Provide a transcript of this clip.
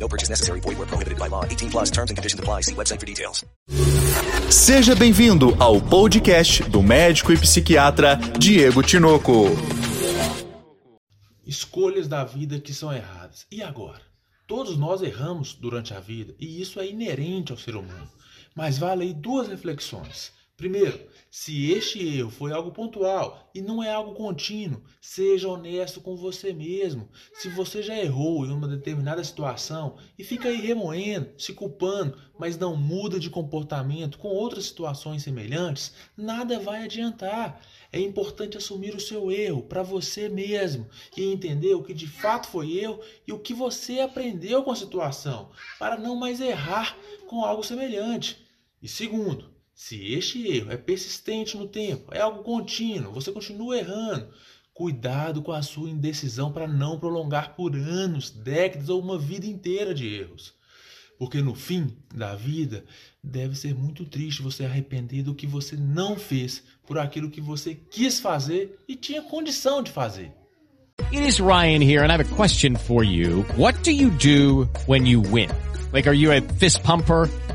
No purchase necessary. Void where prohibited by law. 18 plus terms and conditions apply. See website for details. Seja bem-vindo ao podcast do médico e psiquiatra Diego Tinoco. Escolhas da vida que são erradas. E agora? Todos nós erramos durante a vida e isso é inerente ao ser humano. Mas vale aí duas reflexões. Primeiro, se este erro foi algo pontual e não é algo contínuo, seja honesto com você mesmo. Se você já errou em uma determinada situação e fica aí remoendo, se culpando, mas não muda de comportamento com outras situações semelhantes, nada vai adiantar. É importante assumir o seu erro para você mesmo e entender o que de fato foi erro e o que você aprendeu com a situação, para não mais errar com algo semelhante. E segundo, se este erro é persistente no tempo, é algo contínuo, você continua errando, cuidado com a sua indecisão para não prolongar por anos, décadas ou uma vida inteira de erros. Porque no fim da vida, deve ser muito triste você arrepender do que você não fez por aquilo que você quis fazer e tinha condição de fazer. It is Ryan here, and I have a question for you. What do you do when you win? Like, are you a fist pumper?